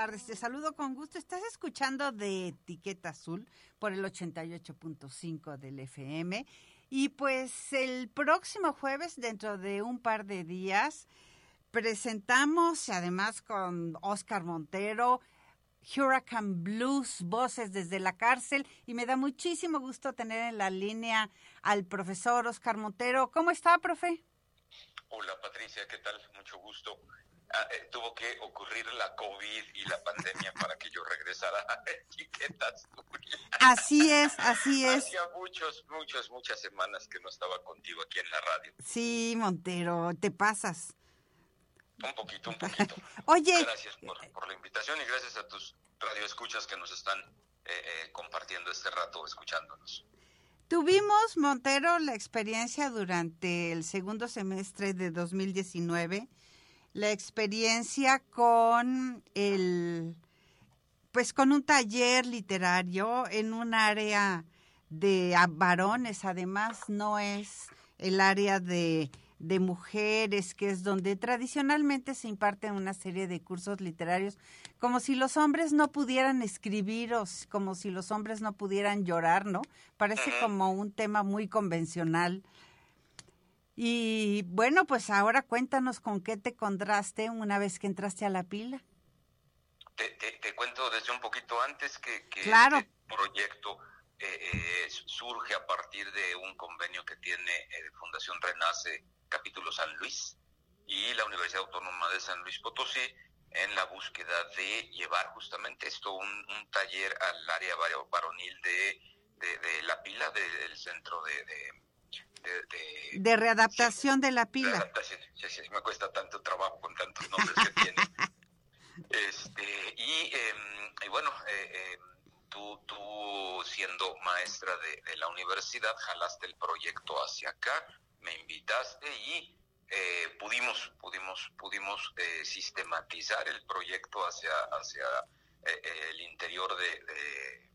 Tardes. Te saludo con gusto. Estás escuchando de Etiqueta Azul por el 88.5 del FM. Y pues el próximo jueves, dentro de un par de días, presentamos, además con Oscar Montero, Hurricane Blues, voces desde la cárcel. Y me da muchísimo gusto tener en la línea al profesor Oscar Montero. ¿Cómo está, profe? Hola, Patricia, ¿qué tal? Mucho gusto. Ah, eh, tuvo que ocurrir la COVID y la pandemia para que yo regresara a etiquetas. Así es, así es. Hacía muchos, muchas, muchas semanas que no estaba contigo aquí en la radio. Sí, Montero, te pasas. Un poquito, un poquito. Oye. Gracias por, por, la invitación y gracias a tus radioescuchas que nos están eh, eh, compartiendo este rato, escuchándonos. Tuvimos, Montero, la experiencia durante el segundo semestre de 2019 la experiencia con el pues con un taller literario en un área de varones, además no es el área de, de mujeres, que es donde tradicionalmente se imparten una serie de cursos literarios, como si los hombres no pudieran escribir o como si los hombres no pudieran llorar, ¿no? Parece como un tema muy convencional y bueno, pues ahora cuéntanos con qué te contraste una vez que entraste a la pila. Te, te, te cuento desde un poquito antes que, que claro. este proyecto eh, eh, surge a partir de un convenio que tiene eh, Fundación Renace, capítulo San Luis, y la Universidad Autónoma de San Luis Potosí, en la búsqueda de llevar justamente esto, un, un taller al área varonil de, de, de la pila, del centro de, de de, de, de, readaptación sí, de la pila. Readaptación, sí, sí, me cuesta tanto trabajo con tantos nombres que tiene. Este, y, eh, y bueno, eh, eh, tú, tú siendo maestra de, de, la universidad, jalaste el proyecto hacia acá, me invitaste y eh, pudimos, pudimos, pudimos eh, sistematizar el proyecto hacia, hacia eh, el interior de, de,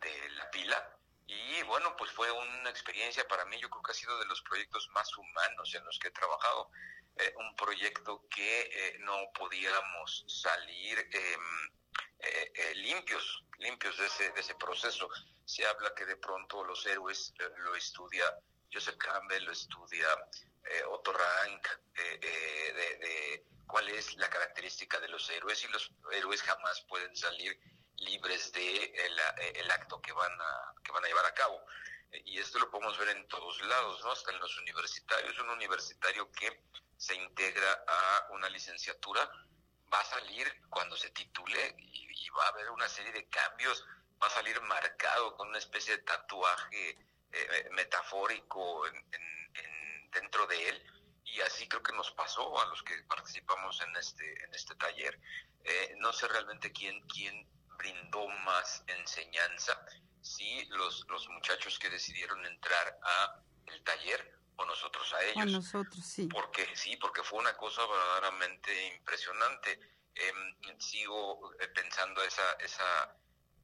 de la pila y bueno, pues fue una experiencia para mí, yo creo que ha sido de los proyectos más humanos en los que he trabajado. Eh, un proyecto que eh, no podíamos salir eh, limpios, limpios de ese, de ese proceso. Se habla que de pronto los héroes lo estudia Joseph Campbell, lo estudia Otto Rank, de, de cuál es la característica de los héroes y los héroes jamás pueden salir libres de el, el, acto que van a que van a llevar a cabo. Y esto lo podemos ver en todos lados no hasta en los universitarios. Un universitario que se integra a una licenciatura va a salir cuando se titule y, va a haber una serie de cambios. Va a salir marcado con una especie de tatuaje eh, metafórico en, en, en, dentro de él. Y así creo que nos pasó a los que participamos en este en este taller. Eh, no sé realmente quién quién brindó más enseñanza, si los, los muchachos que decidieron entrar a el taller o nosotros a ellos. A nosotros, sí. Porque sí, porque fue una cosa verdaderamente impresionante. Eh, sigo pensando esa, esa,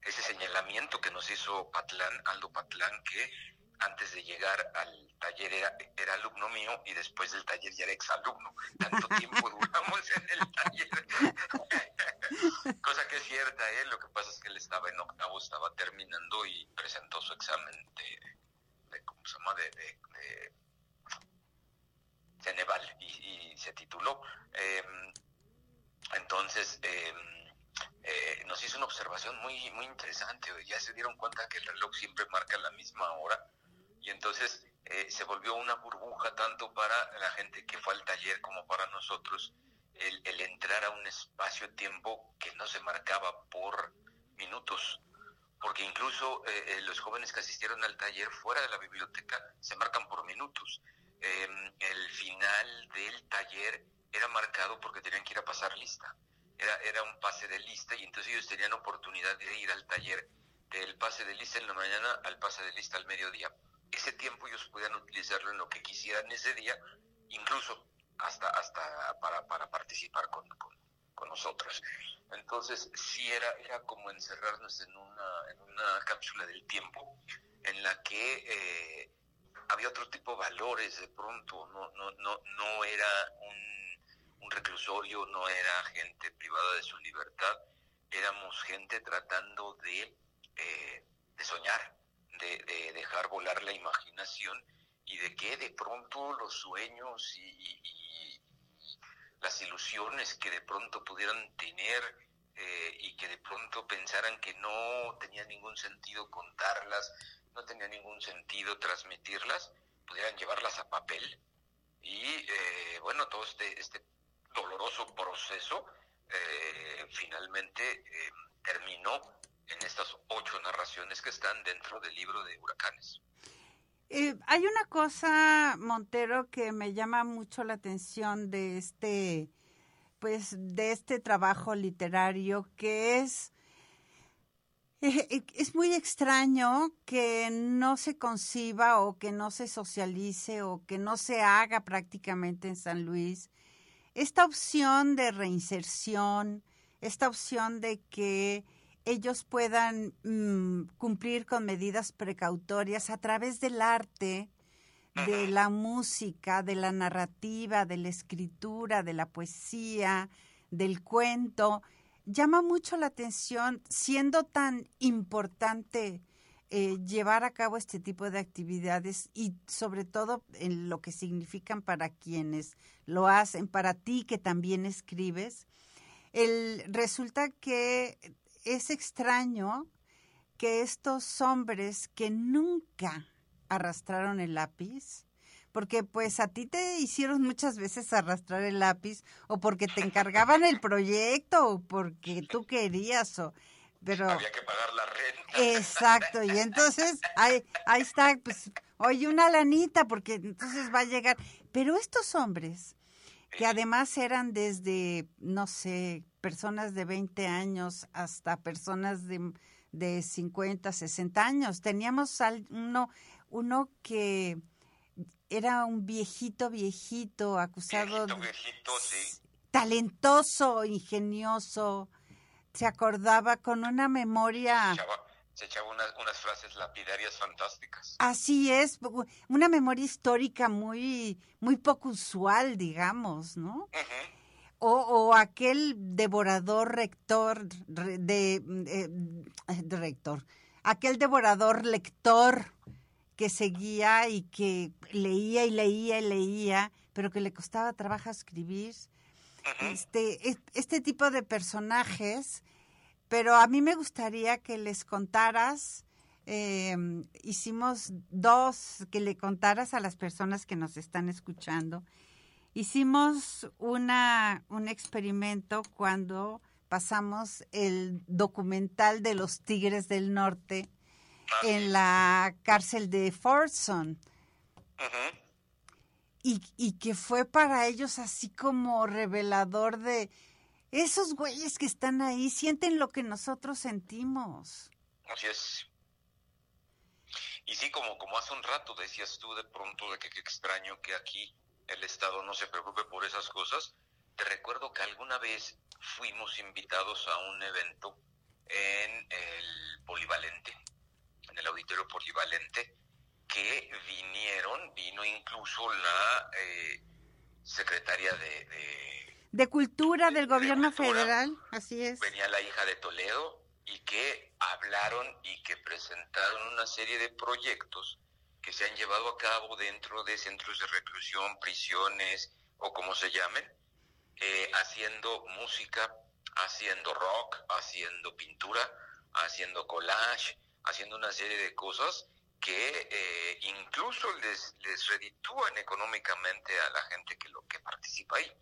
ese señalamiento que nos hizo Patlán, Aldo Patlán, que antes de llegar al taller era, era alumno mío y después del taller ya era exalumno. Tanto tiempo duramos en el taller. Cosa que es cierta, ¿eh? Lo que pasa es que él estaba en octavo, estaba terminando y presentó su examen de, de ¿cómo se llama? De, de, de Ceneval y, y, se tituló. Eh, entonces, eh, eh, nos hizo una observación muy, muy interesante. Ya se dieron cuenta que el reloj siempre marca la misma hora y entonces eh, se volvió una burbuja tanto para la gente que fue al taller como para nosotros el, entrar a un espacio-tiempo que no se marcaba por minutos, porque incluso eh, los jóvenes que asistieron al taller fuera de la biblioteca se marcan por minutos. Eh, el final del taller era marcado porque tenían que ir a pasar lista. Era, era un pase de lista y entonces ellos tenían oportunidad de ir al taller del pase de lista en la mañana al pase de lista al mediodía ese tiempo ellos podían utilizarlo en lo que quisieran ese día, incluso hasta, hasta para, para participar con, con, nosotros. Entonces, sí era, era como encerrarnos en una, en una cápsula del tiempo en la que eh, había otro tipo de valores de pronto, no, no, no, no era un, un reclusorio, no era gente privada de su libertad, éramos gente tratando de, eh, de soñar, de, de, dejar volar la imaginación y de que de pronto los sueños y, las ilusiones que de pronto pudieran tener eh, y que de pronto pensaran que no tenía ningún sentido contarlas, no tenía ningún sentido transmitirlas, pudieran llevarlas a papel y eh, bueno, todo este, este doloroso proceso eh, finalmente terminó en estas ocho narraciones que están dentro del libro de huracanes. Eh, hay una cosa, Montero, que me llama mucho la atención de este, pues, de este trabajo literario, que es, eh, es muy extraño que no se conciba o que no se socialice o que no se haga prácticamente en San Luis esta opción de reinserción, esta opción de que ellos puedan mm, cumplir con medidas precautorias a través del arte, de la música, de la narrativa, de la escritura, de la poesía, del cuento, llama mucho la atención, siendo tan importante eh, llevar a cabo este tipo de actividades y sobre todo en lo que significan para quienes lo hacen, para ti que también escribes. El, resulta que es extraño que estos hombres que nunca arrastraron el lápiz, porque pues a ti te hicieron muchas veces arrastrar el lápiz o porque te encargaban el proyecto o porque tú querías o pero había que pagar la renta. Exacto, y entonces ahí ahí está pues oye una lanita porque entonces va a llegar, pero estos hombres que además eran desde no sé, personas de 20 años hasta personas de, de 50, 60 años. Teníamos uno, uno que era un viejito, viejito, acusado. Viejito, sí. Talentoso, ingenioso. Se acordaba con una memoria. Se echaba, unas, unas, frases lapidarias fantásticas. Así es, una memoria histórica muy, muy poco usual, digamos, ¿no? O, aquel devorador rector de, rector, aquel devorador lector que seguía y que leía y leía y leía, pero que le costaba trabajo escribir. Este, este tipo de personajes, pero a mí me gustaría que les contaras, em, hicimos dos, que le contaras a las personas que nos están escuchando Hicimos una, un experimento cuando pasamos el documental de los Tigres del Norte en la cárcel de Fortson. y, y que fue para ellos así como revelador de esos güeyes que están ahí sienten lo que nosotros sentimos. Así es. Y sí, como, como hace un rato decías tú de pronto de que qué extraño que aquí el Estado no se preocupe por esas cosas. Te recuerdo que alguna vez fuimos invitados a un evento en el Polivalente, en el Auditorio Polivalente, que vinieron, vino incluso la eh, secretaria de, de... Cultura del Gobierno Federal, así es. Venía la hija de Toledo y que hablaron y que presentaron una serie de proyectos que se han llevado a cabo dentro de centros de reclusión, prisiones o como se llamen, eh, haciendo música, haciendo rock, haciendo pintura, haciendo collage, haciendo una serie de cosas que eh, incluso les, les reditúan económicamente a la gente que, lo, que participa ahí.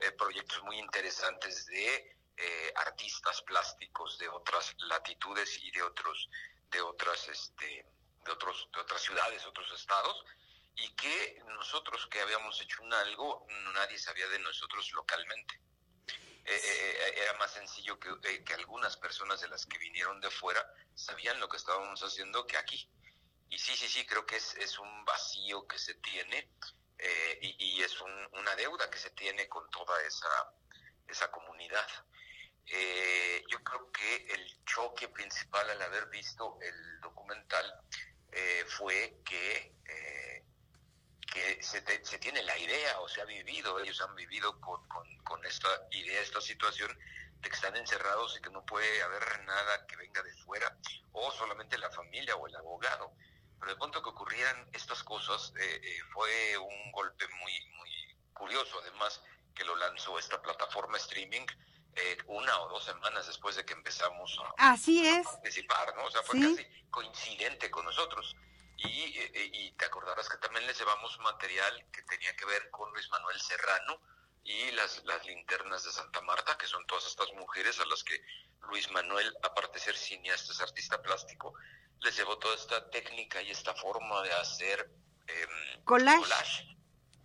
Eh, proyectos muy interesantes de artistas plásticos de otras latitudes y de otros de otras este, de, otros, de otras ciudades, otros estados, y que nosotros que habíamos hecho un algo, nadie sabía de nosotros localmente. Eh, eh, eh, era más sencillo que, que, algunas personas de las que vinieron de fuera sabían lo que estábamos haciendo que aquí. Y sí, sí, sí, creo que es, es un vacío que se tiene eh, y, es una deuda que se tiene con toda esa, esa comunidad. Eh, yo creo que el choque principal al haber visto el documental eh, fue que, que se, se, tiene la idea o se ha vivido, ellos han vivido con, con, esta idea, esta situación de que están encerrados y que no puede haber nada que venga de fuera, o solamente la familia o el abogado. Pero de pronto que ocurrieran estas cosas eh, eh, fue un golpe muy, muy curioso, además que lo lanzó esta plataforma streaming eh, una o dos semanas después de que empezamos a, Así es. participar, ¿no? O sea, fue casi coincidente con nosotros. Y, y, te acordarás que también les llevamos material que tenía que ver con Luis Manuel Serrano y las, las linternas de Santa Marta, que son todas estas mujeres a las que Luis Manuel, aparte de ser cineasta, es artista plástico, les llevó toda esta técnica y esta forma de hacer eh, collage.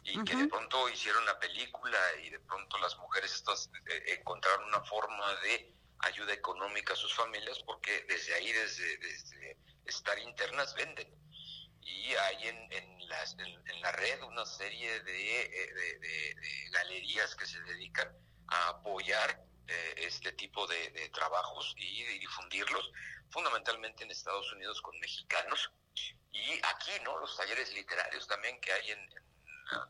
Y que de pronto hicieron la película y de pronto las mujeres estas eh, encontraron una forma de ayuda económica a sus familias porque desde ahí, desde, desde estar internas, venden. Y hay en, en, las, en, la red una serie de, eh, de, galerías que se dedican a apoyar eh, este tipo de, trabajos y, difundirlos fundamentalmente en Estados Unidos con mexicanos y aquí, ¿no? Los talleres literarios también que hay en,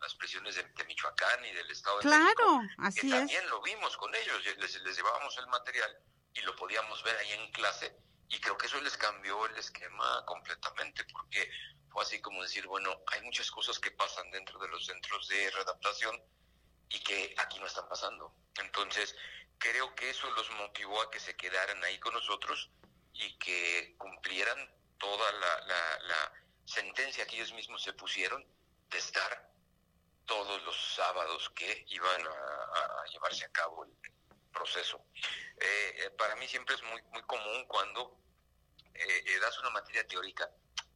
las prisiones de, Michoacán y del Estado de claro, México. así que También lo vimos con ellos, les, les llevábamos el material y lo podíamos ver ahí en clase y creo que eso les cambió el esquema completamente porque fue así como decir, bueno, hay muchas cosas que pasan dentro de los centros de readaptación y que aquí no están pasando. Entonces, creo que eso los motivó a que se quedaran ahí con nosotros y que cumplieran toda la, sentencia que ellos mismos se pusieron de estar todos los sábados que iban a, llevarse a cabo el proceso. Eh, eh, para mí siempre es muy, muy común cuando eh, das una materia teórica,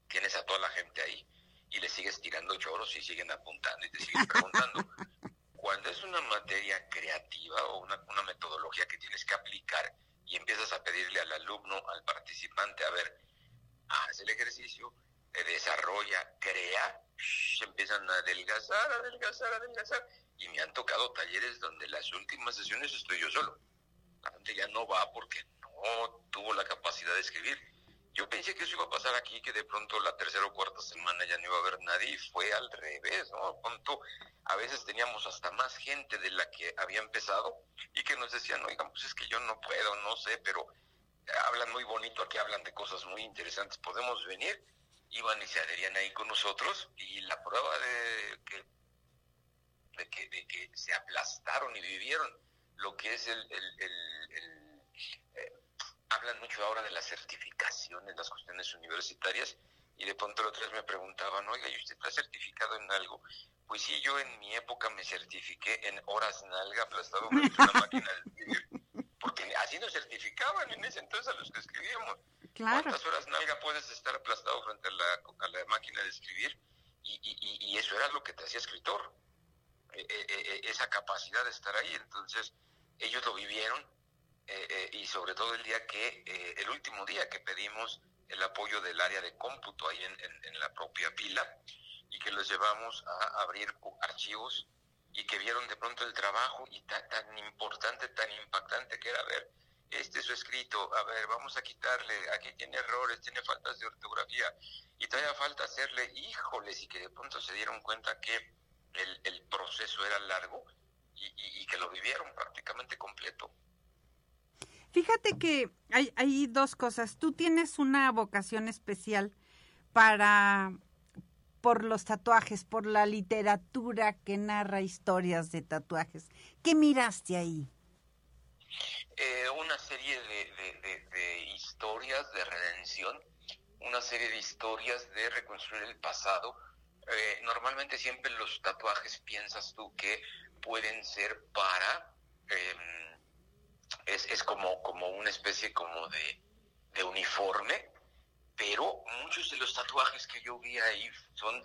tienes a toda la gente ahí y le sigues tirando choros y siguen apuntando y te siguen preguntando. cuando es una materia creativa o una, una metodología que tienes que aplicar, y empiezas a pedirle al alumno, al participante, a ver, haz el ejercicio, desarrolla, crea, empiezan a adelgazar, adelgazar, adelgazar. Y me han tocado talleres donde las últimas sesiones estoy yo solo. La gente ya no va porque no tuvo la capacidad de escribir. Yo pensé que eso iba a pasar aquí, que de pronto la tercera o cuarta semana ya no iba a haber nadie, y fue al revés, ¿no? Pronto, a veces teníamos hasta más gente de la que había empezado y que nos decían, oigan, pues es que yo no puedo, no sé, pero hablan muy bonito, aquí hablan de cosas muy interesantes, podemos venir, iban y se adherían ahí con nosotros y la prueba de que, de que, de que se aplastaron y vivieron lo que es el, eh, hablan mucho ahora de las certificaciones, las cuestiones universitarias, y de pronto los tres me preguntaban, oiga, ¿y usted está certificado en algo? Pues sí, yo en mi época me certifiqué en horas nalga aplastado máquina de escribir, porque así nos certificaban en ese entonces a los que escribíamos. ¿Cuántas horas nalga puedes estar aplastado frente a la, máquina de escribir? Y, eso era lo que te hacía escritor, e, e, e, esa capacidad de estar ahí. Entonces, ellos lo vivieron, eh, eh, y sobre todo el día que, eh, el último día que pedimos el apoyo del área de cómputo ahí en, la propia pila y que los llevamos a abrir archivos y que vieron de pronto el trabajo y tan, importante, tan impactante que era ver, este es su escrito, a ver, vamos a quitarle, aquí tiene errores, tiene faltas de ortografía y todavía falta hacerle, híjoles, y que de pronto se dieron cuenta que el, proceso era largo y que lo vivieron prácticamente completo. Fíjate que hay, hay dos cosas. Tú tienes una vocación especial para por los tatuajes, por la literatura que narra historias de tatuajes. ¿Qué miraste ahí? Eh, una serie de, historias de redención, una serie de historias de reconstruir el pasado. Eh, normalmente siempre los tatuajes piensas tú que pueden ser para em, es, es como, como una especie como de, uniforme, pero muchos de los tatuajes que yo vi ahí son,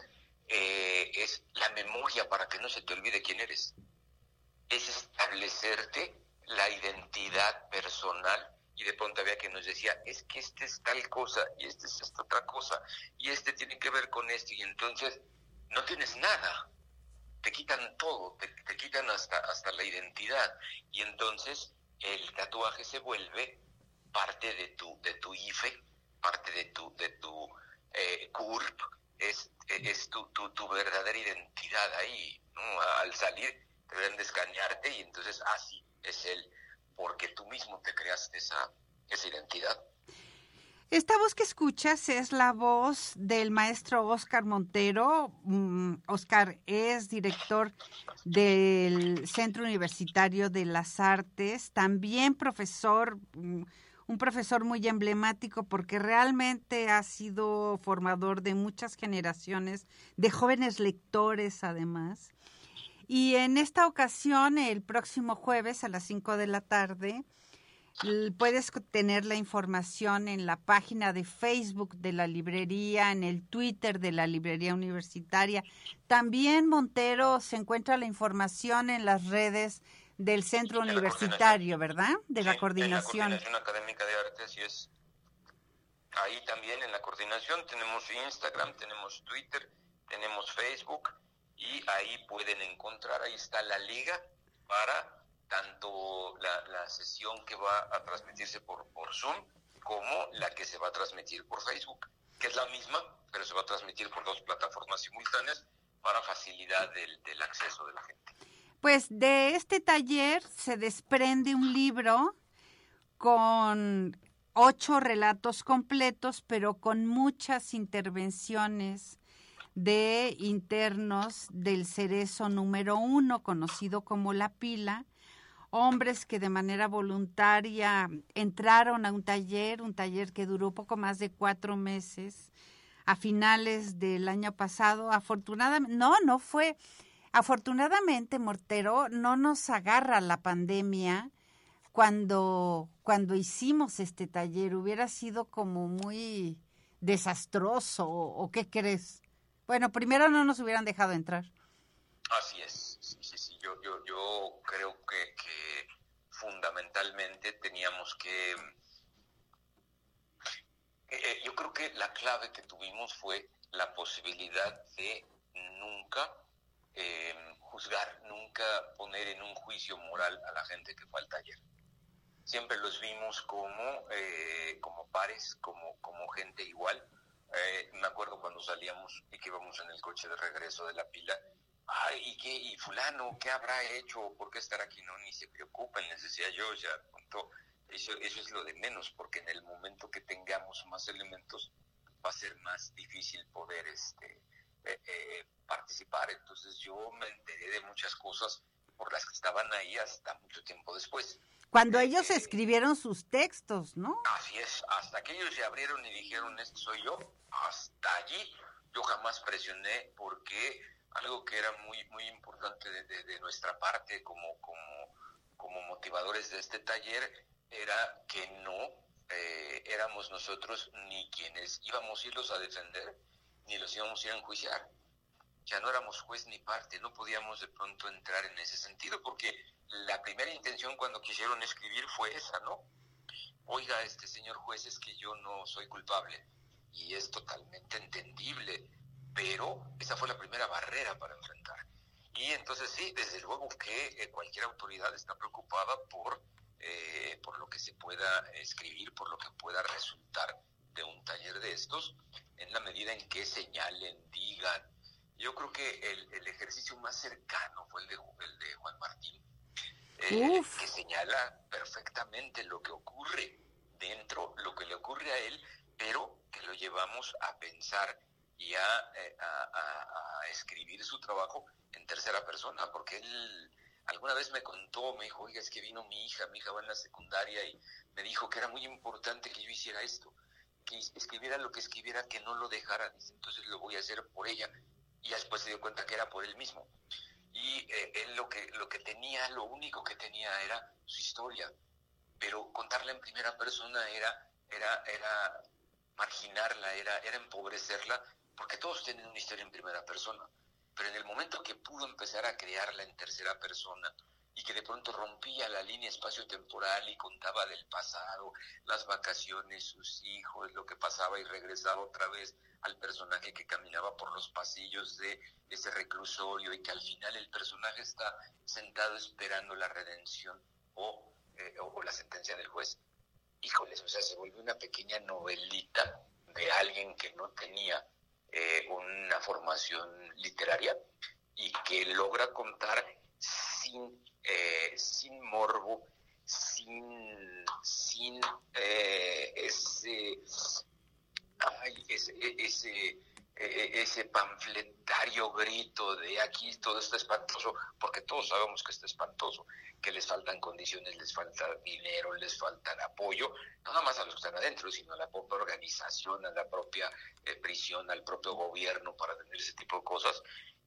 eh, es la memoria para que no se te olvide quién eres. Es establecerte la identidad personal y de pronto había quien nos decía, es que este es tal cosa y este es esta otra cosa y este tiene que ver con esto y entonces no tienes nada, te quitan todo, te, te quitan hasta, hasta la identidad. Y entonces el tatuaje se vuelve parte de tu, de tu IFE, parte de tu, de tu eh, CURP, es, es tu, tu, tu verdadera identidad ahí, Al salir te deben de escanearte y entonces así es él, porque tú mismo te creaste esa, esa identidad. Esta voz que escuchas es la voz del maestro Oscar Montero. Oscar mm, es director del Centro Universitario de las Artes, también profesor, mm, un profesor muy emblemático porque realmente ha sido formador de muchas generaciones de jóvenes lectores además. Y en esta ocasión, el próximo jueves a las 5 de la tarde, puedes tener la información en la página de Facebook de la librería, en el Twitter de la librería universitaria. También, Montero, se encuentra la información en las redes del centro universitario, ¿verdad? De la coordinación. La coordinación académica de artes y es ahí también en la coordinación tenemos Instagram, tenemos Twitter, tenemos Facebook y ahí pueden encontrar, ahí está la liga para tanto la, sesión que va a transmitirse por, por Zoom como la que se va a transmitir por Facebook, que es la misma, pero se va a transmitir por dos plataformas simultáneas para facilidad del, del acceso de la gente. Pues de este taller se desprende un libro con ocho relatos completos, pero con muchas intervenciones de internos del cerezo número uno, conocido como la pila, hombres que de manera voluntaria entraron a un taller, un taller que duró poco más de cuatro meses, a finales del año pasado. Afortunadamente, no, no fue, afortunadamente, Mortero, no nos agarra la pandemia cuando, cuando hicimos este taller. Hubiera sido como muy desastroso, ¿o qué crees? Bueno, primero no nos hubieran dejado entrar. Así es, sí, sí, sí. Yo, yo, yo creo que, fundamentalmente teníamos que... Eh, eh, yo creo que la clave que tuvimos fue la posibilidad de nunca em, juzgar, nunca poner en un juicio moral a la gente que fue al taller. Siempre los vimos como, eh, como pares, como, como gente igual eh, me acuerdo cuando salíamos y que íbamos en el coche de regreso de la pila. Ay, ¿y qué? ¿Y fulano qué habrá hecho? ¿Por qué estar aquí? No, ni se preocupen, les decía yo, ya, eso, eso es lo de menos, porque en el momento que tengamos más elementos va a ser más difícil poder este, eh, eh, participar. Entonces yo me enteré de muchas cosas por las que estaban ahí hasta mucho tiempo después. Cuando ellos escribieron sus textos, ¿no? Así es, hasta que ellos se abrieron y dijeron, este soy yo, hasta allí yo jamás presioné porque algo que era muy muy importante de, nuestra parte como, como, motivadores de este taller era que no eh, éramos nosotros ni quienes íbamos a irlos a defender, ni los íbamos a ir a enjuiciar. Ya no éramos juez ni parte, no podíamos de pronto entrar en ese sentido, porque la primera intención cuando quisieron escribir fue esa, ¿no? Oiga, este señor juez, es que yo no soy culpable. Y es totalmente entendible, pero esa fue la primera barrera para enfrentar. Y entonces sí, desde luego que eh, cualquier autoridad está preocupada por, eh, por lo que se pueda escribir, por lo que pueda resultar de un taller de estos, en la medida en que señalen, digan. Yo creo que el, el ejercicio más cercano fue el de, el de Juan Martín, eh, que señala perfectamente lo que ocurre dentro, lo que le ocurre a él, pero que lo llevamos a pensar y a, eh, escribir su trabajo en tercera persona, porque él alguna vez me contó, me dijo, oiga, es que vino mi hija, mi hija va en la secundaria y me dijo que era muy importante que yo hiciera esto, que escribiera lo que escribiera, que no lo dejara, entonces lo voy a hacer por ella, y después se dio cuenta que era por él mismo y eh, él lo que, lo que tenía, lo único que tenía era su historia, pero contarla en primera persona era, era, era marginarla, era, era empobrecerla, porque todos tienen una historia en primera persona, pero en el momento que pudo empezar a crearla en tercera persona, y que de pronto rompía la línea espacio-temporal y contaba del pasado, las vacaciones, sus hijos, lo que pasaba y regresaba otra vez al personaje que caminaba por los pasillos de ese reclusorio y que al final el personaje está sentado esperando la redención o, eh, o la sentencia del juez. Híjoles, o sea, se volvió una pequeña novelita de alguien que no tenía eh, una formación literaria y que logra contar sin, eh, sin morbo, sin, sin eh, ese, ese, ese, ese panfletario grito de aquí todo está espantoso, porque todos sabemos que está espantoso, que les faltan condiciones, les falta dinero, les falta apoyo, no nada más a los que están adentro, sino a la propia organización, a la propia prisión, al propio gobierno para tener ese tipo de cosas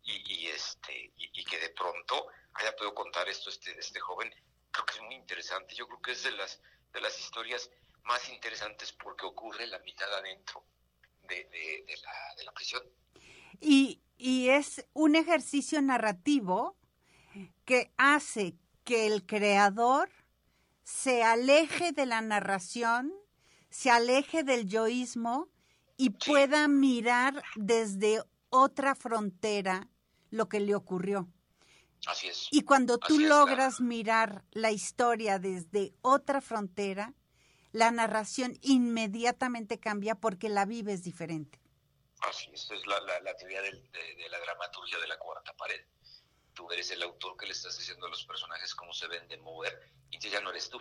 y, este y, que de pronto haya podido contar esto este este joven creo que es muy interesante. Yo creo que es de las de las historias más interesantes porque ocurre la mitad adentro de, de, la, de la prisión. Y, y es un ejercicio narrativo que hace que el creador se aleje de la narración, se aleje del yoísmo y pueda mirar desde otra frontera lo que le ocurrió. Así es. Y cuando tú logras mirar la historia desde otra frontera, la narración inmediatamente cambia porque la vives diferente. Así es, es la, la, teoría de, la dramaturgia de la cuarta pared. Tú eres el autor que le estás diciendo a los personajes cómo se ven de mover y ya no eres tú.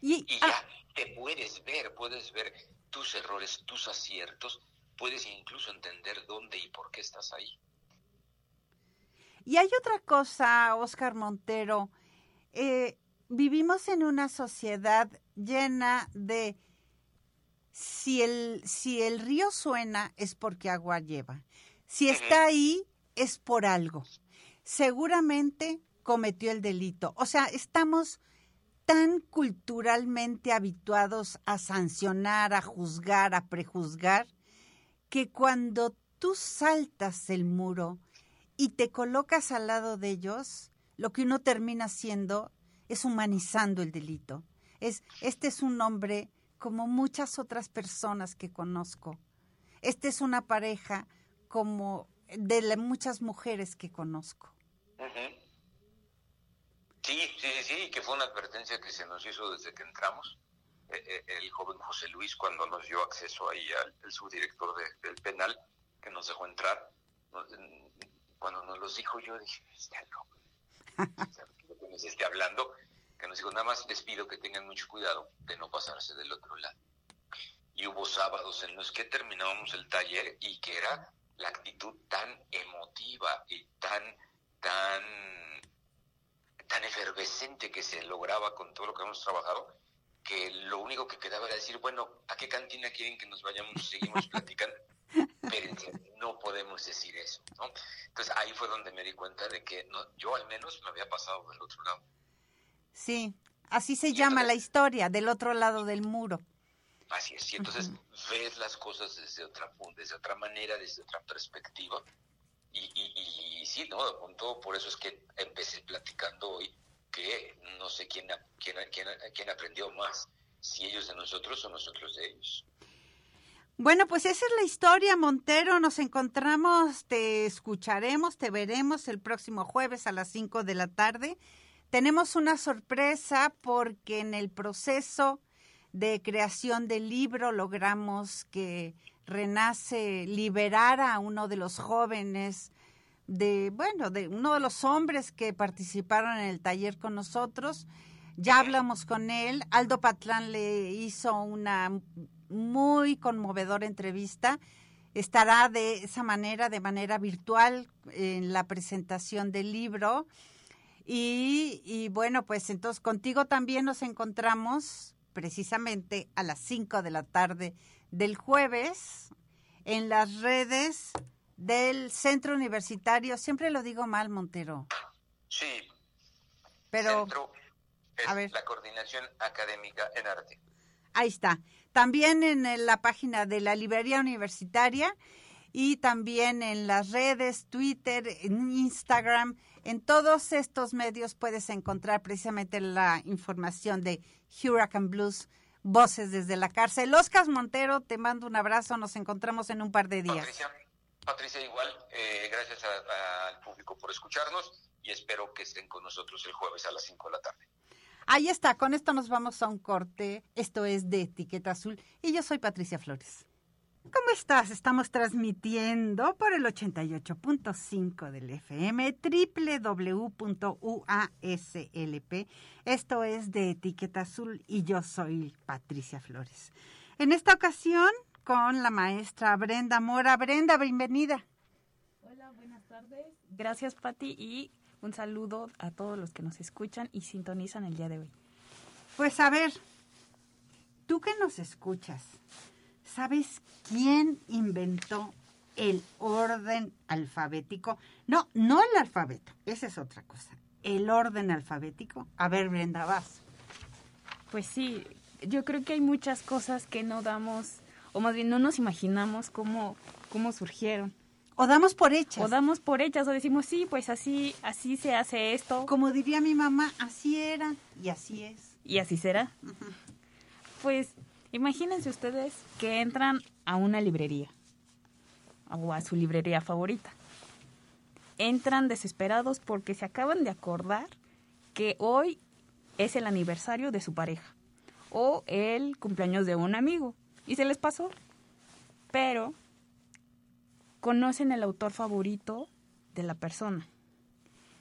Y, y ya ah. te puedes ver, puedes ver tus errores, tus aciertos, puedes incluso entender dónde y por qué estás ahí. Y hay otra cosa, Oscar Montero. Eh, vivimos en una sociedad llena de si el, si el río suena es porque agua lleva. Si está ahí es por algo. Seguramente cometió el delito. O sea, estamos tan culturalmente habituados a sancionar, a juzgar, a prejuzgar, que cuando tú saltas el muro y te colocas al lado de ellos, lo que uno termina haciendo es humanizando el delito. Es, este es un hombre como muchas otras personas que conozco. Este es una pareja como de muchas mujeres que conozco. Sí, sí, sí, sí, que fue una advertencia que se nos hizo desde que entramos. Eh, eh, el joven José Luis, cuando nos dio acceso ahí al subdirector del penal, que nos dejó entrar, cuando nos los dijo yo dije, está loco, que nos esté hablando, que nos dijo, nada más les pido que tengan mucho cuidado de no pasarse del otro lado. Y hubo sábados en los que terminábamos el taller y que era la actitud tan emotiva y tan, tan, tan efervescente que se lograba con todo lo que hemos trabajado, que lo único que quedaba era decir, bueno, ¿a qué cantina quieren que nos vayamos? Seguimos platicando espérense, no podemos decir eso, ¿no? Entonces ahí fue donde me di cuenta de que no, yo al menos me había pasado del otro lado. Sí, así se llama la historia, del otro lado del muro. Así es, y entonces ves las cosas desde otra, desde otra manera, desde otra perspectiva, y, y, y sí, ¿no? Punto, por eso es que empecé platicando hoy que no sé quién, quién, quién, quién aprendió más, si ellos de nosotros o nosotros de ellos. Bueno, pues esa es la historia, Montero. Nos encontramos, te escucharemos, te veremos el próximo jueves a las 5 de la tarde. Tenemos una sorpresa porque en el proceso de creación del libro logramos que Renace liberara a uno de los jóvenes de, bueno, de uno de los hombres que participaron en el taller con nosotros. Ya hablamos con él. Aldo Patlán le hizo una muy conmovedora entrevista. Estará de esa manera, de manera virtual, en la presentación del libro. Y, bueno, pues entonces contigo también nos encontramos precisamente a las 5 de la tarde del jueves en las redes del Centro Universitario. Siempre lo digo mal, Montero. Sí. Pero. a ver. La coordinación académica en arte. Ahí está también en la página de la librería universitaria y también en las redes, Twitter, Instagram. En todos estos medios puedes encontrar precisamente la información de Hurricane Blues, Voces desde la cárcel. Oscar Montero, te mando un abrazo, nos encontramos en un par de días. Patricia, Patricia igual, eh, gracias al público por escucharnos y espero que estén con nosotros el jueves a las 5 de la tarde. Ahí está, con esto nos vamos a un corte. Esto es de Etiqueta Azul y yo soy Patricia Flores. ¿Cómo estás? Estamos transmitiendo por el 88.5 del FM www.uaslp. Esto es de Etiqueta Azul y yo soy Patricia Flores. En esta ocasión con la maestra Brenda Mora. Brenda, bienvenida. Hola, buenas tardes. Gracias, Pati, y un saludo a todos los que nos escuchan y sintonizan el día de hoy. Pues a ver, tú que nos escuchas, ¿Sabes quién inventó el orden alfabético? No, no el alfabeto, esa es otra cosa. El orden alfabético. A ver, Brenda, vas. Pues sí, yo creo que hay muchas cosas que no damos, o más bien no nos imaginamos cómo, cómo surgieron. O damos por hechas. O damos por hechas, o decimos, sí, pues así, así se hace esto. Como diría mi mamá, así era y así es. ¿Y así será? Pues Imagínense ustedes que entran a una librería o a su librería favorita. Entran desesperados porque se acaban de acordar que hoy es el aniversario de su pareja o el cumpleaños de un amigo y se les pasó. Pero conocen el autor favorito de la persona.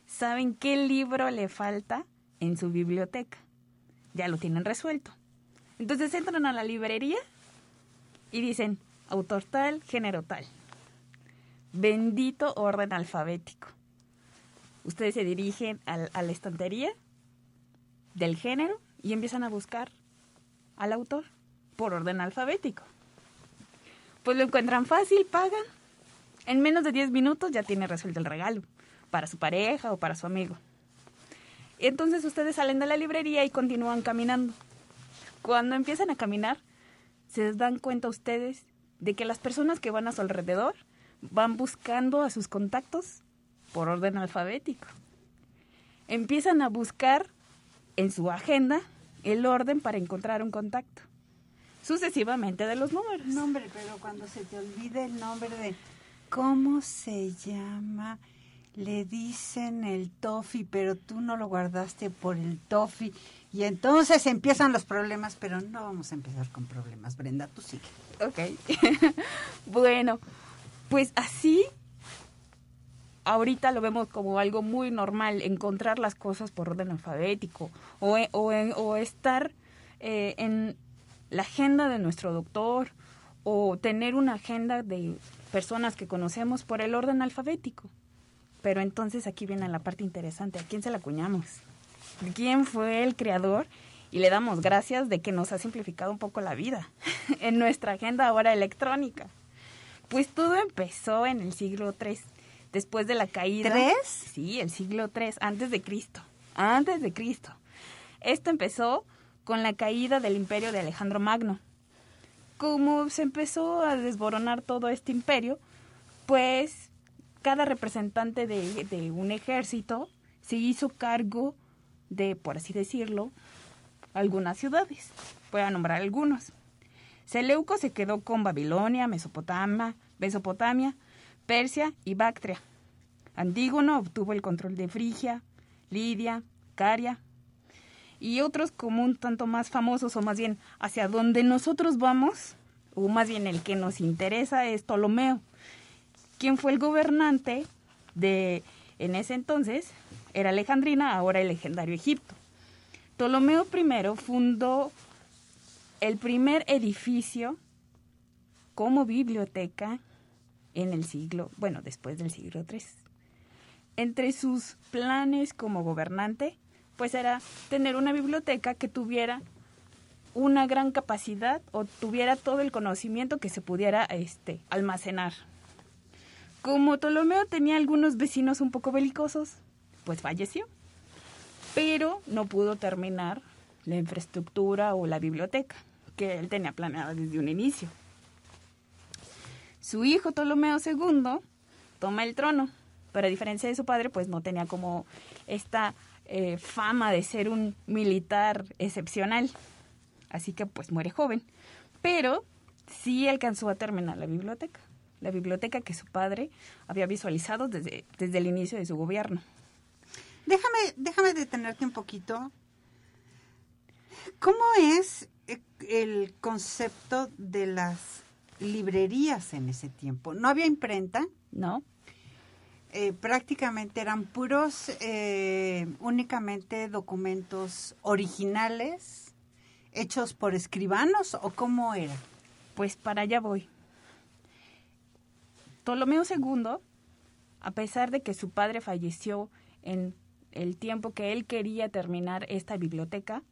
Saben qué libro le falta en su biblioteca. Ya lo tienen resuelto. Entonces entran a la librería y dicen, autor tal, género tal. Bendito orden alfabético. Ustedes se dirigen a, la estantería del género y empiezan a buscar al autor por orden alfabético. Pues lo encuentran fácil, pagan. En menos de 10 minutos ya tiene resuelto el regalo para su pareja o para su amigo. Entonces ustedes salen de la librería y continúan caminando cuando empiezan a caminar, se dan cuenta ustedes de que las personas que van a su alrededor van buscando a sus contactos por orden alfabético. Empiezan a buscar en su agenda el orden para encontrar un contacto, sucesivamente de los números. Nombre, pero cuando se te olvide el nombre de cómo se llama, le dicen el tofi, pero tú no lo guardaste por el tofi y entonces empiezan los problemas, pero no vamos a empezar con problemas. Brenda, tú sigue. Ok. bueno, pues así, ahorita lo vemos como algo muy normal, encontrar las cosas por orden alfabético o, o, o estar eh, en la agenda de nuestro doctor o tener una agenda de personas que conocemos por el orden alfabético. Pero entonces aquí viene la parte interesante, ¿a quién se la acuñamos? quién fue el creador y le damos gracias de que nos ha simplificado un poco la vida en nuestra agenda ahora electrónica. Pues todo empezó en el siglo III, después de la caída. ¿Tres? Sí, el siglo III, antes de Cristo. Antes de Cristo. Esto empezó con la caída del imperio de Alejandro Magno. Como se empezó a desboronar todo este imperio, pues cada representante de, un ejército se hizo cargo de, por así decirlo, algunas ciudades. Voy a nombrar algunos. Seleuco se quedó con Babilonia, Mesopotamia, Mesopotamia, Persia y Bactria. Antígono obtuvo el control de Frigia, Lidia, Caria y otros como un tanto más famosos o más bien hacia donde nosotros vamos, o más bien el que nos interesa es Ptolomeo, quien fue el gobernante de en ese entonces era Alejandrina, ahora el legendario Egipto. Ptolomeo I fundó el primer edificio como biblioteca en el siglo, bueno, después del siglo III. Entre sus planes como gobernante, pues era tener una biblioteca que tuviera una gran capacidad o tuviera todo el conocimiento que se pudiera este, almacenar. Como Ptolomeo tenía algunos vecinos un poco belicosos, pues falleció. Pero no pudo terminar la infraestructura o la biblioteca que él tenía planeada desde un inicio. Su hijo Ptolomeo II toma el trono, pero a diferencia de su padre, pues no tenía como esta eh, fama de ser un militar excepcional. Así que pues muere joven. Pero sí alcanzó a terminar la biblioteca. La biblioteca que su padre había visualizado desde, desde el inicio de su gobierno. Déjame, déjame detenerte un poquito. ¿Cómo es eh, el concepto de las librerías en ese tiempo? ¿No había imprenta? No. Eh, prácticamente eran puros, eh, únicamente documentos originales hechos por escribanos o cómo era? Pues para allá voy. Ptolomeo II, a pesar de que su padre falleció en el tiempo que él quería terminar esta biblioteca,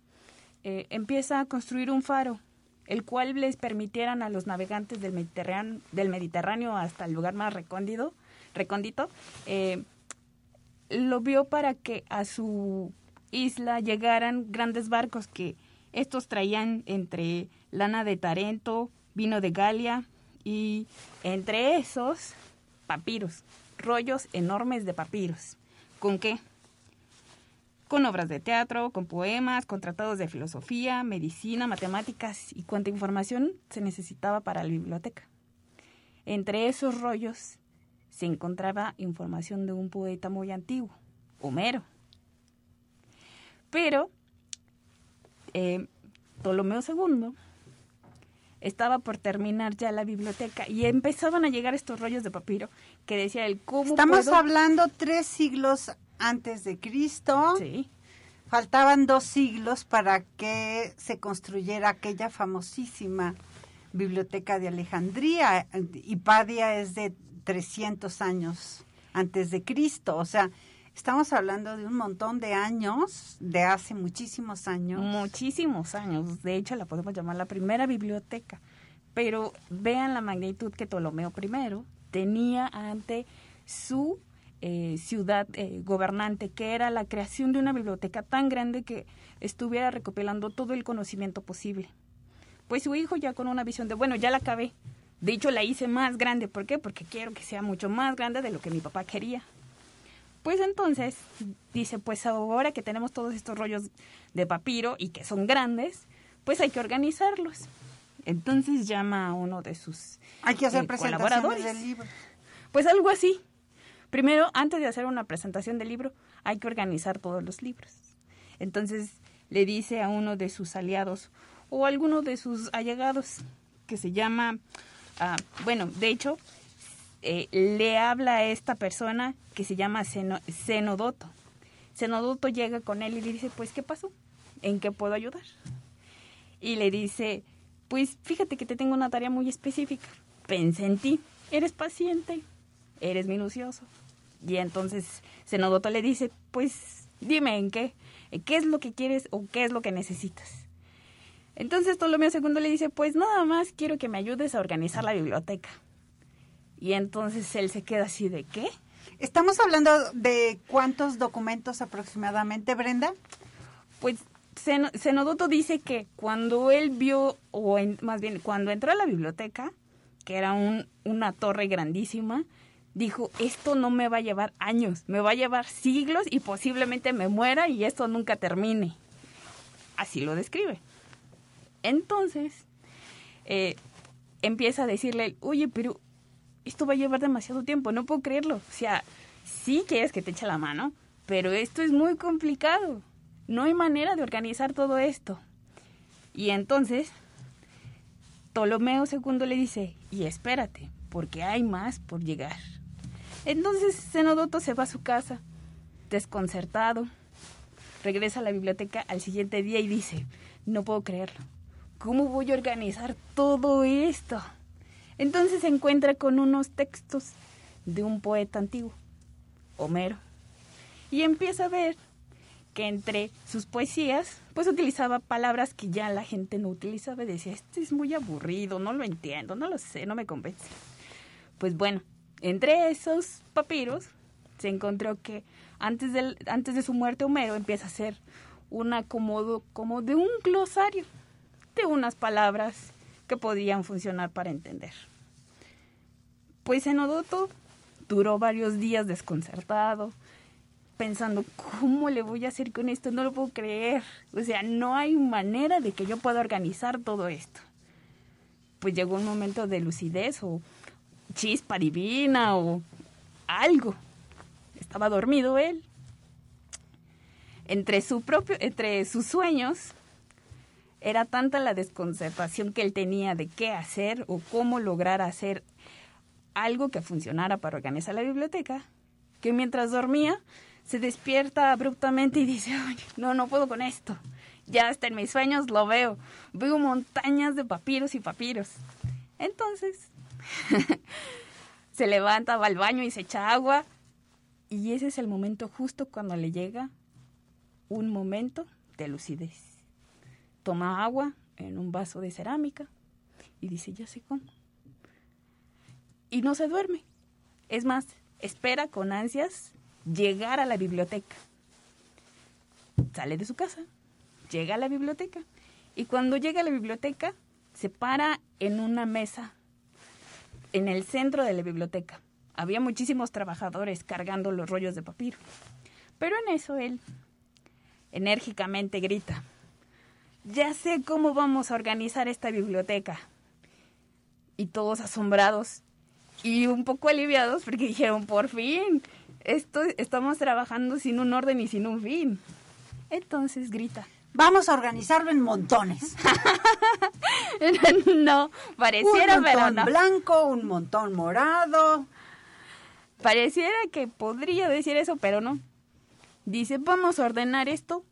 eh, empieza a construir un faro, el cual les permitieran a los navegantes del Mediterráneo, del Mediterráneo hasta el lugar más recóndito, recóndito eh, lo vio para que a su isla llegaran grandes barcos que estos traían entre lana de Tarento, vino de Galia y entre esos papiros, rollos enormes de papiros. ¿Con qué? Con obras de teatro, con poemas, con tratados de filosofía, medicina, matemáticas y cuánta información se necesitaba para la biblioteca. Entre esos rollos se encontraba información de un poeta muy antiguo, Homero. Pero eh, Ptolomeo II estaba por terminar ya la biblioteca y empezaban a llegar estos rollos de papiro que decía el cómo Estamos hablando tres siglos antes de Cristo. Sí. Faltaban dos siglos para que se construyera aquella famosísima biblioteca de Alejandría. Hipadia es de 300 años antes de Cristo, o sea, estamos hablando de un montón de años, de hace muchísimos años. Muchísimos años, de hecho la podemos llamar la primera biblioteca, pero vean la magnitud que Ptolomeo I tenía ante su eh, ciudad eh, gobernante, que era la creación de una biblioteca tan grande que estuviera recopilando todo el conocimiento posible. Pues su hijo ya con una visión de, bueno, ya la acabé, de hecho, la hice más grande. ¿Por qué? Porque quiero que sea mucho más grande de lo que mi papá quería. Pues entonces, dice, pues ahora que tenemos todos estos rollos de papiro y que son grandes, pues hay que organizarlos. Entonces llama a uno de sus hay que hacer eh, presentaciones del libro. Pues algo así. Primero, antes de hacer una presentación del libro, hay que organizar todos los libros. Entonces le dice a uno de sus aliados o a alguno de sus allegados que se llama Ah, bueno, de hecho, eh, le habla a esta persona que se llama Cenodoto. Cenodoto llega con él y le dice, pues, ¿qué pasó? ¿En qué puedo ayudar? Y le dice, pues, fíjate que te tengo una tarea muy específica. Pensé en ti. Eres paciente, eres minucioso. Y entonces Cenodoto le dice, pues, dime en qué. ¿Qué es lo que quieres o qué es lo que necesitas? Entonces Ptolomeo II le dice, pues nada más quiero que me ayudes a organizar la biblioteca. Y entonces él se queda así de qué. Estamos hablando de cuántos documentos aproximadamente, Brenda. Pues Senodoto dice que cuando él vio, o más bien cuando entró a la biblioteca, que era un, una torre grandísima, dijo, esto no me va a llevar años, me va a llevar siglos y posiblemente me muera y esto nunca termine. Así lo describe. Entonces, eh, empieza a decirle, oye, pero esto va a llevar demasiado tiempo, no puedo creerlo. O sea, sí quieres que te eche la mano, pero esto es muy complicado. No hay manera de organizar todo esto. Y entonces, Ptolomeo II le dice, y espérate, porque hay más por llegar. Entonces, Zenodoto se va a su casa, desconcertado, regresa a la biblioteca al siguiente día y dice, no puedo creerlo. ¿Cómo voy a organizar todo esto? Entonces se encuentra con unos textos de un poeta antiguo, Homero, y empieza a ver que entre sus poesías, pues utilizaba palabras que ya la gente no utilizaba y decía, este es muy aburrido, no lo entiendo, no lo sé, no me convence. Pues bueno, entre esos papiros se encontró que antes, antes de su muerte Homero empieza a hacer una como, como de un glosario unas palabras que podían funcionar para entender. Pues Zenodoto duró varios días desconcertado, pensando, ¿cómo le voy a hacer con esto? No lo puedo creer. O sea, no hay manera de que yo pueda organizar todo esto. Pues llegó un momento de lucidez o chispa divina o algo. Estaba dormido él. Entre su propio, entre sus sueños, era tanta la desconcertación que él tenía de qué hacer o cómo lograr hacer algo que funcionara para organizar la biblioteca, que mientras dormía se despierta abruptamente y dice, no, no puedo con esto. Ya hasta en mis sueños lo veo. Veo montañas de papiros y papiros. Entonces, se levanta, va al baño y se echa agua. Y ese es el momento justo cuando le llega un momento de lucidez. Toma agua en un vaso de cerámica y dice, ya sé cómo. Y no se duerme. Es más, espera con ansias llegar a la biblioteca. Sale de su casa, llega a la biblioteca y cuando llega a la biblioteca se para en una mesa en el centro de la biblioteca. Había muchísimos trabajadores cargando los rollos de papiro. Pero en eso él enérgicamente grita, ya sé cómo vamos a organizar esta biblioteca. Y todos asombrados y un poco aliviados porque dijeron, por fin, esto, estamos trabajando sin un orden y sin un fin. Entonces grita. Vamos a organizarlo en montones. no, pareciera, un montón blanco, un montón morado. Pareciera que podría decir eso, pero no. Dice, vamos a ordenar esto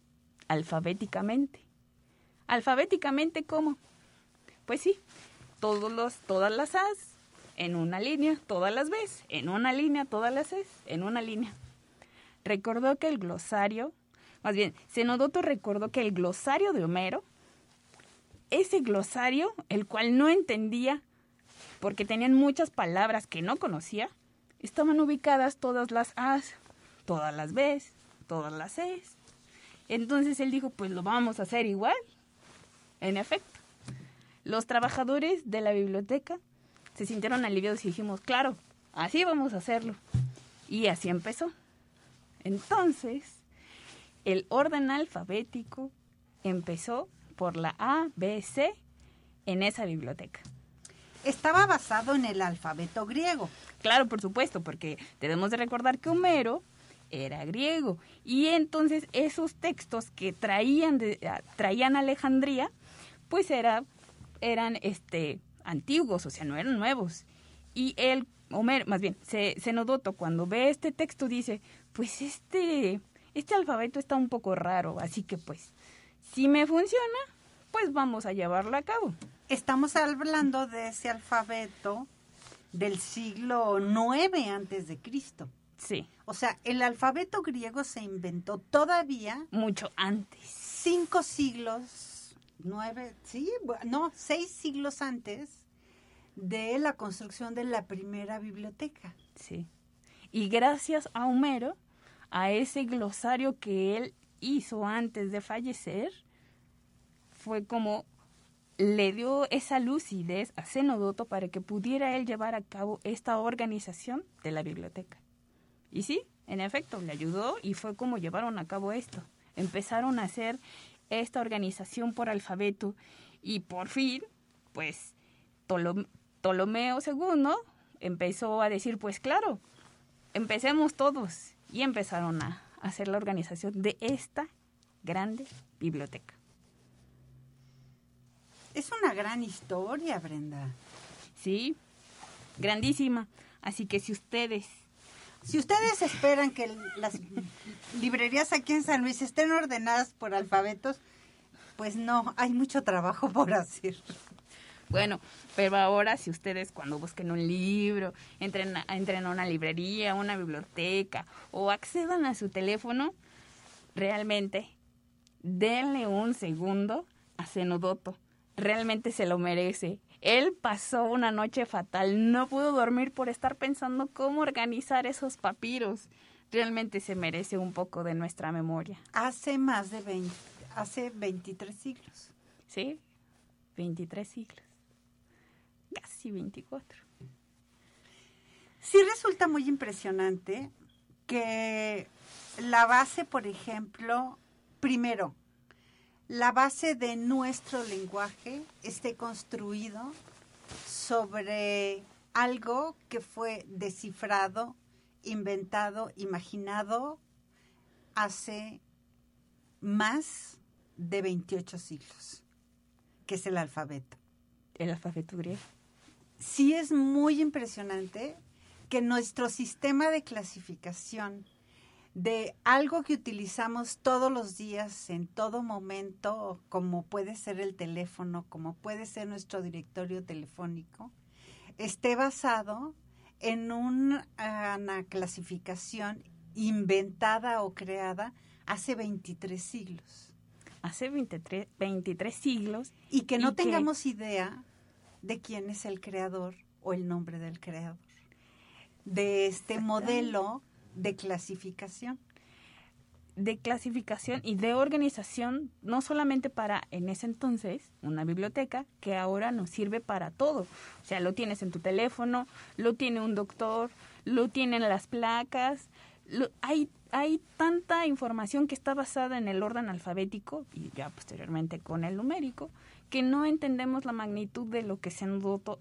alfabéticamente. ¿Alfabéticamente cómo? Pues sí, todos los, todas las As en una línea todas las veces, en una línea todas las veces, en una línea. Recordó que el glosario, más bien, Senodoto recordó que el glosario de Homero, ese glosario, el cual no entendía porque tenían muchas palabras que no conocía, estaban ubicadas todas las As, todas las Bs, todas las Cs. Entonces él dijo, pues lo vamos a hacer igual. En efecto, los trabajadores de la biblioteca se sintieron aliviados y dijimos, claro, así vamos a hacerlo. Y así empezó. Entonces, el orden alfabético empezó por la A, B, C en esa biblioteca. Estaba basado en el alfabeto griego. Claro, por supuesto, porque debemos de recordar que Homero era griego y entonces esos textos que traían de, traían a Alejandría, pues era, eran este antiguos, o sea, no eran nuevos. Y él, Homer, más bien, Senodoto, cuando ve este texto dice, pues este, este alfabeto está un poco raro, así que pues, si me funciona, pues vamos a llevarlo a cabo. Estamos hablando de ese alfabeto del siglo IX antes de Cristo. Sí. O sea, el alfabeto griego se inventó todavía. Mucho antes. Cinco siglos nueve, sí, no, seis siglos antes de la construcción de la primera biblioteca. Sí. Y gracias a Homero, a ese glosario que él hizo antes de fallecer, fue como le dio esa lucidez a Zenodoto para que pudiera él llevar a cabo esta organización de la biblioteca. Y sí, en efecto, le ayudó y fue como llevaron a cabo esto. Empezaron a hacer esta organización por alfabeto y por fin, pues, Ptolomeo II empezó a decir, pues claro, empecemos todos y empezaron a hacer la organización de esta grande biblioteca. Es una gran historia, Brenda. Sí, grandísima. Así que si ustedes si ustedes esperan que las librerías aquí en San Luis estén ordenadas por alfabetos, pues no, hay mucho trabajo por hacer. Bueno, pero ahora si ustedes cuando busquen un libro, entren, entren a una librería, una biblioteca o accedan a su teléfono, realmente denle un segundo a Cenodoto. Realmente se lo merece. Él pasó una noche fatal, no pudo dormir por estar pensando cómo organizar esos papiros. Realmente se merece un poco de nuestra memoria. Hace más de 20, hace 23 siglos. Sí, 23 siglos. Casi 24. Sí resulta muy impresionante que la base, por ejemplo, primero, la base de nuestro lenguaje esté construido sobre algo que fue descifrado, inventado, imaginado hace más de 28 siglos, que es el alfabeto. El alfabeto griego. Sí es muy impresionante que nuestro sistema de clasificación de algo que utilizamos todos los días, en todo momento, como puede ser el teléfono, como puede ser nuestro directorio telefónico, esté basado en una clasificación inventada o creada hace 23 siglos. Hace 23, 23 siglos. Y que no tengamos idea de quién es el creador o el nombre del creador de este modelo de clasificación. De clasificación y de organización, no solamente para, en ese entonces, una biblioteca, que ahora nos sirve para todo. O sea, lo tienes en tu teléfono, lo tiene un doctor, lo tienen las placas, hay, hay tanta información que está basada en el orden alfabético y ya posteriormente con el numérico, que no entendemos la magnitud de lo que se notó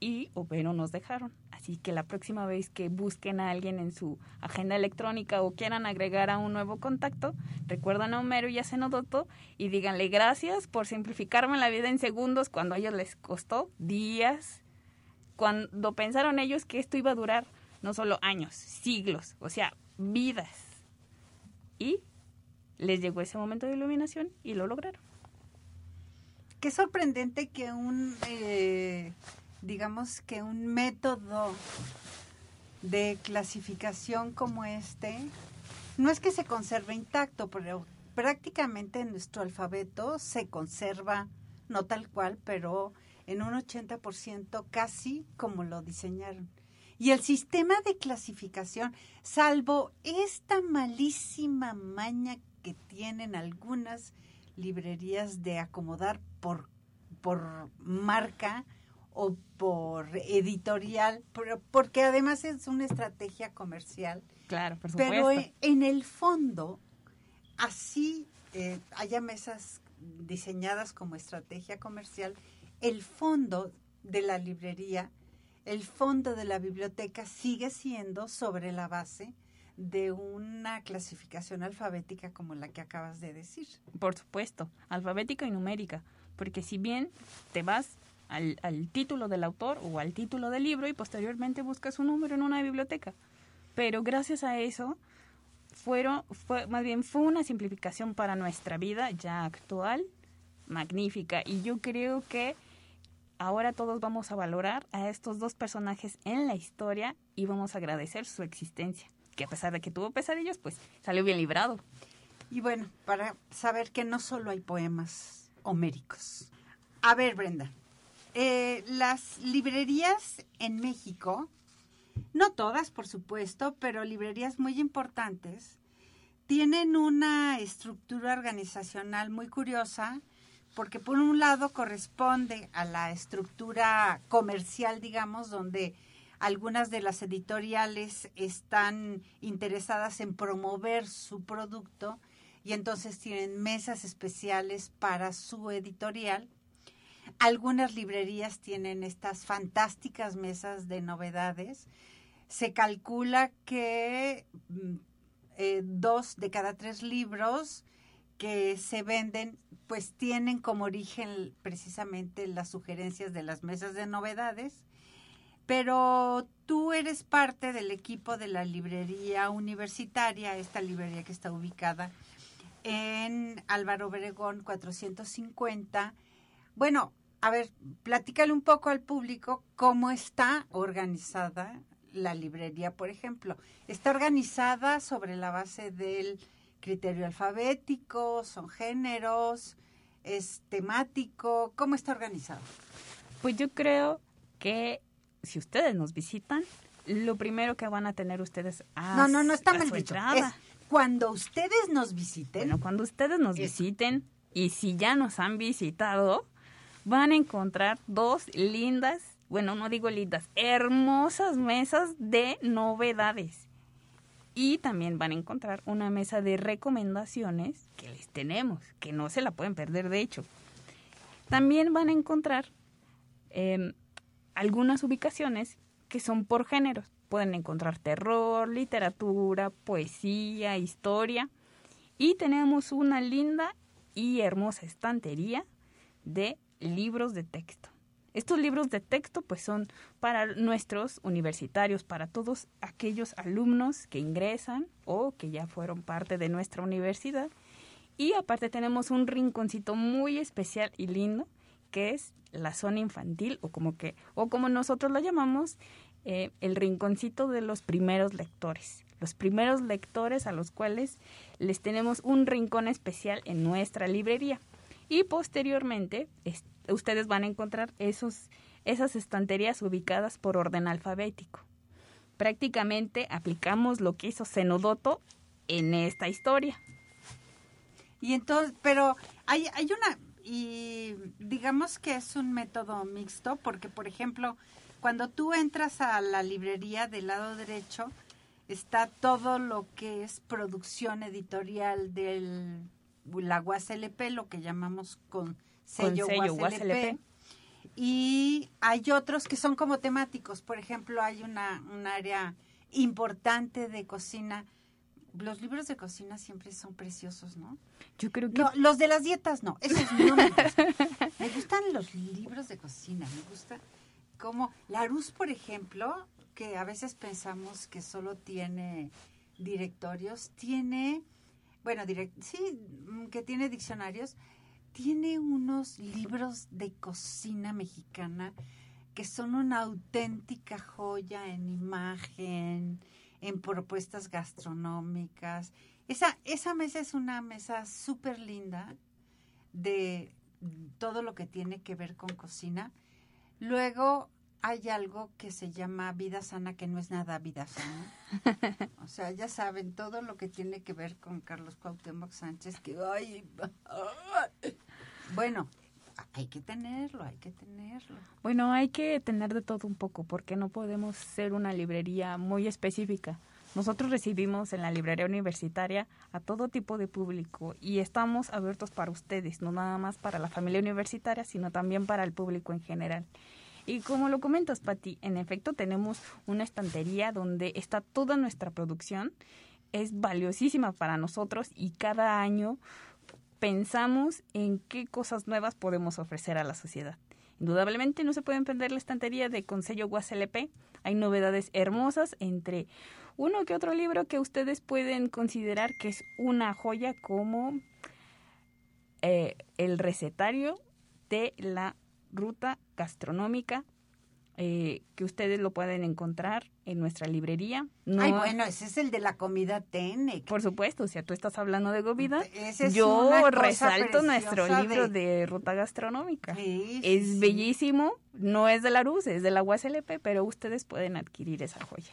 y o pero nos dejaron. Así que la próxima vez que busquen a alguien en su agenda electrónica o quieran agregar a un nuevo contacto, recuerdan a Homero y a Cenodoto y díganle gracias por simplificarme la vida en segundos cuando a ellos les costó días, cuando pensaron ellos que esto iba a durar no solo años, siglos, o sea, vidas. Y les llegó ese momento de iluminación y lo lograron. Qué sorprendente que un... Eh digamos que un método de clasificación como este, no es que se conserve intacto, pero prácticamente nuestro alfabeto se conserva, no tal cual, pero en un 80% casi como lo diseñaron. Y el sistema de clasificación, salvo esta malísima maña que tienen algunas librerías de acomodar por, por marca, o por editorial, porque además es una estrategia comercial. Claro, por supuesto. Pero en el fondo, así eh, haya mesas diseñadas como estrategia comercial, el fondo de la librería, el fondo de la biblioteca sigue siendo sobre la base de una clasificación alfabética como la que acabas de decir. Por supuesto, alfabética y numérica, porque si bien te vas al, al, título del autor o al título del libro y posteriormente buscas un número en una biblioteca. Pero gracias a eso, fueron, fue, más bien fue una simplificación para nuestra vida ya actual, magnífica. Y yo creo que ahora todos vamos a valorar a estos dos personajes en la historia y vamos a agradecer su existencia. Que a pesar de que tuvo pesadillos, pues salió bien librado. Y bueno, para saber que no solo hay poemas homéricos. A ver, Brenda, eh, las librerías en México, no todas, por supuesto, pero librerías muy importantes, tienen una estructura organizacional muy curiosa, porque por un lado corresponde a la estructura comercial, digamos, donde algunas de las editoriales están interesadas en promover su producto y entonces tienen mesas especiales para su editorial algunas librerías tienen estas fantásticas mesas de novedades. Se calcula que mm, eh, dos de cada tres libros que se venden pues tienen como origen precisamente las sugerencias de las mesas de novedades, pero tú eres parte del equipo de la librería universitaria, esta librería que está ubicada en Álvaro Obregón 450 bueno, a ver, platícale un poco al público cómo está organizada la librería, por ejemplo. Está organizada sobre la base del criterio alfabético, son géneros, es temático, ¿cómo está organizado? Pues yo creo que si ustedes nos visitan, lo primero que van a tener ustedes a No, no, no está mal dicho. Es cuando ustedes nos visiten. Bueno, cuando ustedes nos visiten y si ya nos han visitado, van a encontrar dos lindas bueno, no digo lindas, hermosas mesas de novedades. Y también van a encontrar una mesa de recomendaciones que les tenemos, que no se la pueden perder de hecho. También van a encontrar em, algunas ubicaciones que son por géneros. Pueden encontrar terror, literatura, poesía, historia. Y tenemos una linda y hermosa estantería de libros de texto. Estos libros de texto pues son para nuestros universitarios, para todos aquellos alumnos que ingresan o que ya fueron parte de nuestra universidad. Y aparte tenemos un rinconcito muy especial y lindo que es la zona infantil o como que o como nosotros lo llamamos eh, el rinconcito de los primeros lectores los primeros lectores a los cuales les tenemos un rincón especial en nuestra librería y posteriormente ustedes van a encontrar esos, esas estanterías ubicadas por orden alfabético. Prácticamente aplicamos lo que hizo Zenodoto en esta historia. Y entonces, pero hay, hay una, y digamos que es un método mixto, porque por ejemplo, cuando tú entras a la librería del lado derecho, está todo lo que es producción editorial del la UASLP, lo que llamamos con sello, UASLP. Y hay otros que son como temáticos. Por ejemplo, hay una, un área importante de cocina. Los libros de cocina siempre son preciosos, ¿no? Yo creo que... No, los de las dietas no, esos no me gustan. me gustan los libros de cocina, me gusta como Larousse, por ejemplo, que a veces pensamos que solo tiene directorios, tiene, bueno, direct, sí, mm, que tiene diccionarios, tiene unos libros de cocina mexicana que son una auténtica joya en imagen, en propuestas gastronómicas. Esa, esa mesa es una mesa súper linda de todo lo que tiene que ver con cocina. Luego hay algo que se llama vida sana que no es nada vida sana. O sea, ya saben todo lo que tiene que ver con Carlos Cuauhtémoc Sánchez que ay, bueno, hay que tenerlo, hay que tenerlo. Bueno, hay que tener de todo un poco porque no podemos ser una librería muy específica. Nosotros recibimos en la librería universitaria a todo tipo de público y estamos abiertos para ustedes, no nada más para la familia universitaria, sino también para el público en general. Y como lo comentas, Patti, en efecto tenemos una estantería donde está toda nuestra producción. Es valiosísima para nosotros y cada año pensamos en qué cosas nuevas podemos ofrecer a la sociedad. Indudablemente no se puede perder la estantería de Consejo UASLP. Hay novedades hermosas entre uno que otro libro que ustedes pueden considerar que es una joya como eh, el recetario de la ruta gastronómica eh, que ustedes lo pueden encontrar en nuestra librería. Ay, bueno, ese es el de la comida TENEC. Por supuesto, si tú estás hablando de comida, yo resalto nuestro libro de ruta gastronómica. es bellísimo, no es de la RUS, es de la USLP, pero ustedes pueden adquirir esa joya.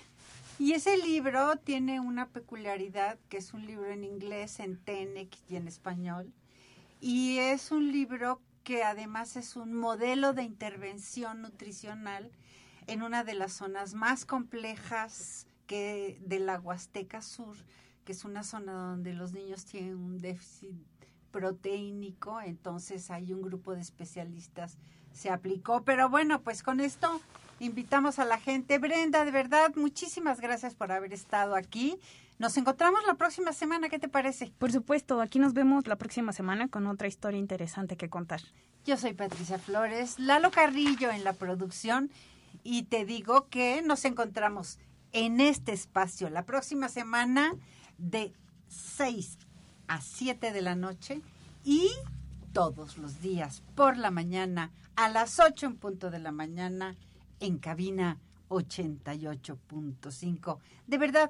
Y ese libro tiene una peculiaridad, que es un libro en inglés, en TENEC y en español. Y es un libro que además es un modelo de intervención nutricional en una de las zonas más complejas que de la Huasteca Sur, que es una zona donde los niños tienen un déficit proteínico, entonces hay un grupo de especialistas se aplicó, pero bueno, pues con esto invitamos a la gente. Brenda, de verdad, muchísimas gracias por haber estado aquí. Nos encontramos la próxima semana, ¿qué te parece? Por supuesto, aquí nos vemos la próxima semana con otra historia interesante que contar. Yo soy Patricia Flores, Lalo Carrillo en la producción y te digo que nos encontramos en este espacio la próxima semana de 6 a 7 de la noche y todos los días por la mañana a las 8 en punto de la mañana en cabina 88.5. De verdad,